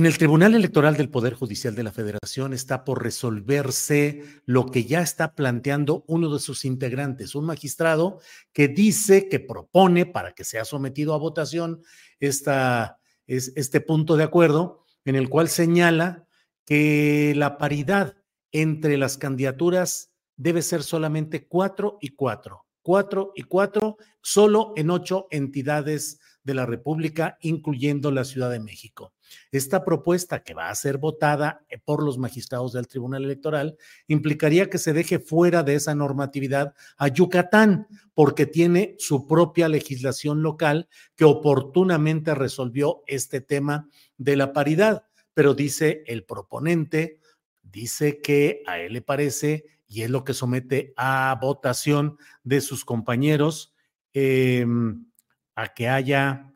En el Tribunal Electoral del Poder Judicial de la Federación está por resolverse lo que ya está planteando uno de sus integrantes, un magistrado que dice que propone para que sea sometido a votación esta, es, este punto de acuerdo en el cual señala que la paridad entre las candidaturas debe ser solamente cuatro y cuatro, cuatro y cuatro, solo en ocho entidades de la República, incluyendo la Ciudad de México. Esta propuesta que va a ser votada eh, por los magistrados del Tribunal Electoral implicaría que se deje fuera de esa normatividad a Yucatán, porque tiene su propia legislación local que oportunamente resolvió este tema de la paridad. Pero dice el proponente, dice que a él le parece, y es lo que somete a votación de sus compañeros, em, a que haya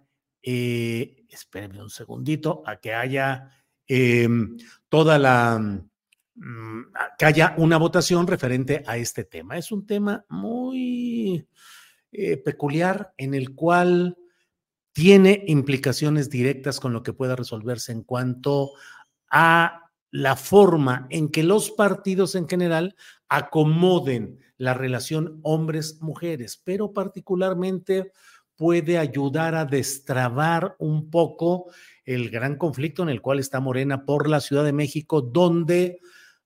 eh, espérenme un segundito, a que haya em, toda la, mm, que haya una votación referente a este tema. Es un tema muy eh, peculiar en el cual tiene implicaciones directas con lo que pueda resolverse en cuanto a la forma en que los partidos en general acomoden la relación hombres-mujeres, pero particularmente puede ayudar a destrabar un poco el gran conflicto en el cual está Morena por la Ciudad de México, donde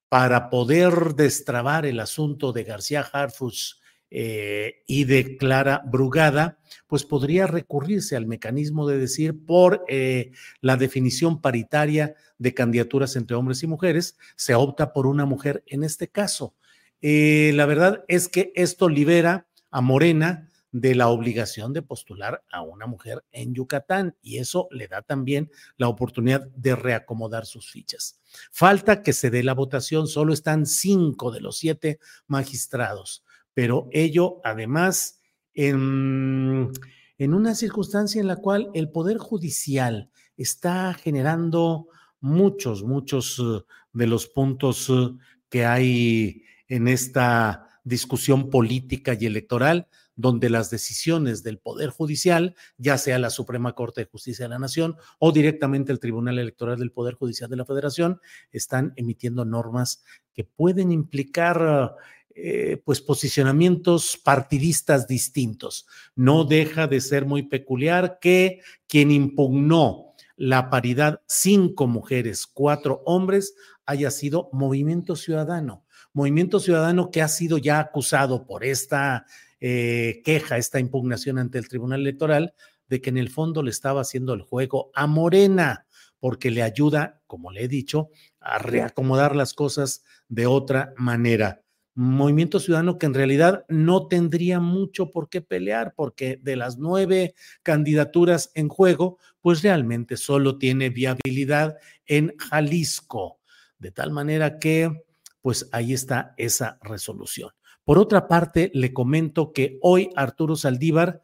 para poder destrabar el asunto de García Harfus eh, y de Clara Brugada, pues podría recurrirse al mecanismo de decir por eh, la definición paritaria de candidaturas entre hombres y mujeres, se opta por una mujer en este caso. Eh, la verdad es que esto libera a Morena de la obligación de postular a una mujer en Yucatán y eso le da también la oportunidad de reacomodar sus fichas. Falta que se dé la votación, solo están cinco de los siete magistrados, pero ello además en, en una circunstancia en la cual el Poder Judicial está generando muchos, muchos eh, de los puntos eh, que hay en esta discusión política y electoral donde las decisiones del Poder Judicial, ya sea la Suprema Corte de Justicia de la Nación o directamente el Tribunal Electoral del Poder Judicial de la Federación, están emitiendo normas que pueden implicar eh, pues posicionamientos partidistas distintos. No deja de ser muy peculiar que quien impugnó la paridad cinco mujeres, cuatro hombres, haya sido Movimiento Ciudadano. Movimiento Ciudadano que ha sido ya acusado por esta eh, queja, esta impugnación ante el Tribunal Electoral de que en el fondo le estaba haciendo el juego a Morena, porque le ayuda, como le he dicho, a reacomodar las cosas de otra manera. Movimiento Ciudadano que en realidad no tendría mucho por qué pelear, porque de las nueve candidaturas en juego, pues realmente solo tiene viabilidad en Jalisco. De tal manera que, pues ahí está esa resolución. Por otra parte, le comento que hoy Arturo Saldívar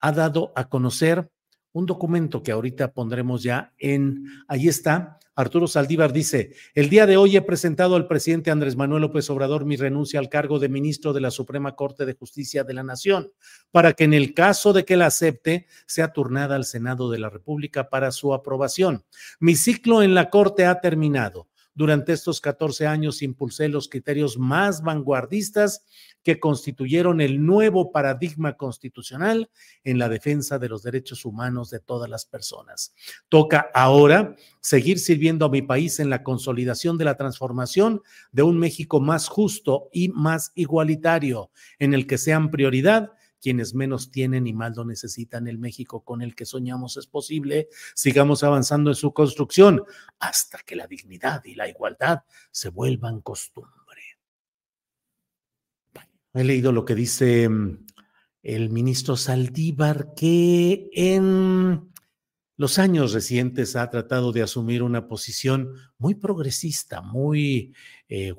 ha dado a conocer un documento que ahorita pondremos ya en, ahí está, Arturo Saldívar dice, el día de hoy he presentado al presidente Andrés Manuel López Obrador mi renuncia al cargo de ministro de la Suprema Corte de Justicia de la Nación, para que en el caso de que la acepte, sea turnada al Senado de la República para su aprobación. Mi ciclo en la Corte ha terminado. Durante estos 14 años impulsé los criterios más vanguardistas que constituyeron el nuevo paradigma constitucional en la defensa de los derechos humanos de todas las personas. Toca ahora seguir sirviendo a mi país en la consolidación de la transformación de un México más justo y más igualitario, en el que sean prioridad quienes menos tienen y más lo necesitan. El México con el que soñamos es posible. Sigamos avanzando en su construcción hasta que la dignidad y la igualdad se vuelvan costumbre. He leído lo que dice mm, el ministro Saldívar, que en los años recientes ha tratado de asumir una posición muy progresista, muy eh,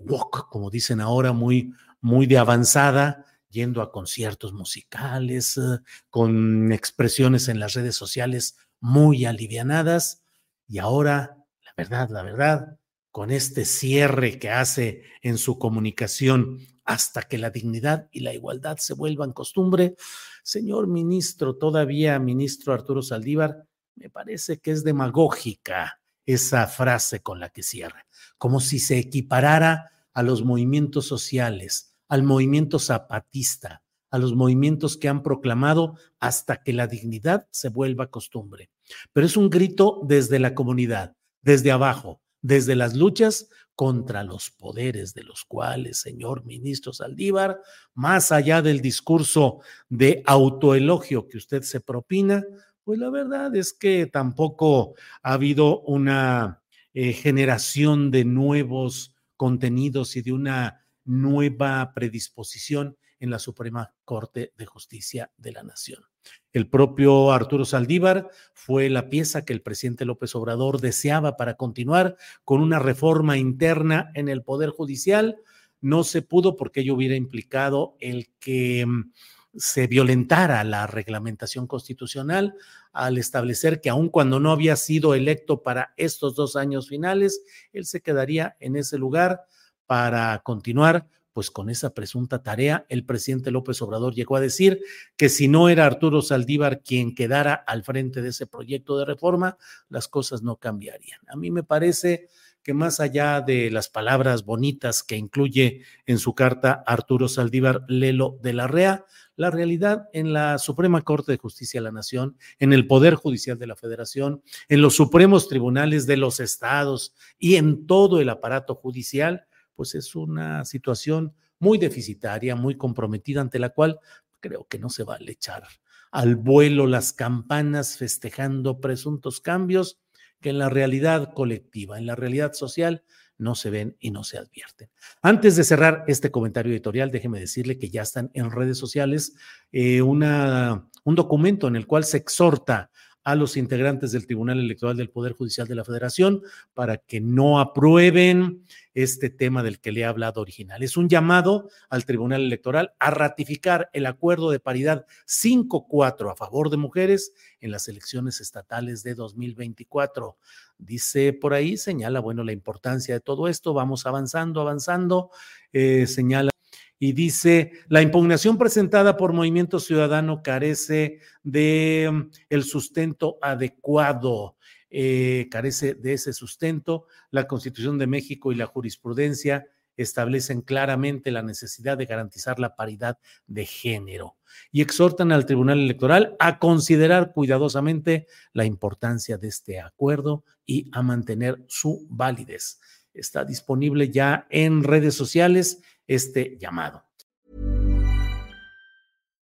como dicen ahora, muy, muy de avanzada, yendo a conciertos musicales, eh, con expresiones en las redes sociales muy alivianadas. Y ahora, la verdad, la verdad, con este cierre que hace en su comunicación hasta que la dignidad y la igualdad se vuelvan costumbre. Señor ministro, todavía ministro Arturo Saldívar, me parece que es demagógica esa frase con la que cierra, como si se equiparara a los movimientos sociales, al movimiento zapatista, a los movimientos que han proclamado hasta que la dignidad se vuelva costumbre. Pero es un grito desde la comunidad, desde abajo, desde las luchas contra los poderes de los cuales, señor ministro Saldívar, más allá del discurso de autoelogio que usted se propina, pues la verdad es que tampoco ha habido una eh, generación de nuevos contenidos y de una nueva predisposición en la Suprema Corte de Justicia de la Nación. El propio Arturo Saldívar fue la pieza que el presidente López Obrador deseaba para continuar con una reforma interna en el Poder Judicial. No se pudo porque ello hubiera implicado el que mm, se violentara la reglamentación constitucional al establecer que aun cuando no había sido electo para estos dos años finales, él se quedaría en ese lugar para continuar pues con esa presunta tarea, el presidente López Obrador llegó a decir que si no era Arturo Saldívar quien quedara al frente de ese proyecto de reforma, las cosas no cambiarían. A mí me parece que más allá de las palabras bonitas que incluye en su carta Arturo Saldívar Lelo de la REA, la realidad en la Suprema Corte de Justicia de la Nación, en el Poder Judicial de la Federación, en los supremos tribunales de los estados y en todo el aparato judicial, pues es una situación muy deficitaria, muy comprometida, ante la cual creo que no se vale echar al vuelo las campanas festejando presuntos cambios que en la realidad colectiva, en la realidad social, no se ven y no se advierten. Antes de cerrar este comentario editorial, déjeme decirle que ya están en redes sociales eh, una, un documento en el cual se exhorta a los integrantes del Tribunal Electoral del Poder Judicial de la Federación para que no aprueben este tema del que le he hablado original. Es un llamado al Tribunal Electoral a ratificar el acuerdo de paridad 5-4 a favor de mujeres en las elecciones estatales de 2024. Dice por ahí, señala, bueno, la importancia de todo esto, vamos avanzando, avanzando, eh, señala y dice, la impugnación presentada por Movimiento Ciudadano carece de mm, el sustento adecuado, eh, carece de ese sustento. La Constitución de México y la jurisprudencia establecen claramente la necesidad de garantizar la paridad de género y exhortan al Tribunal Electoral a considerar cuidadosamente la importancia de este acuerdo y a mantener su validez. Está disponible ya en redes sociales este llamado.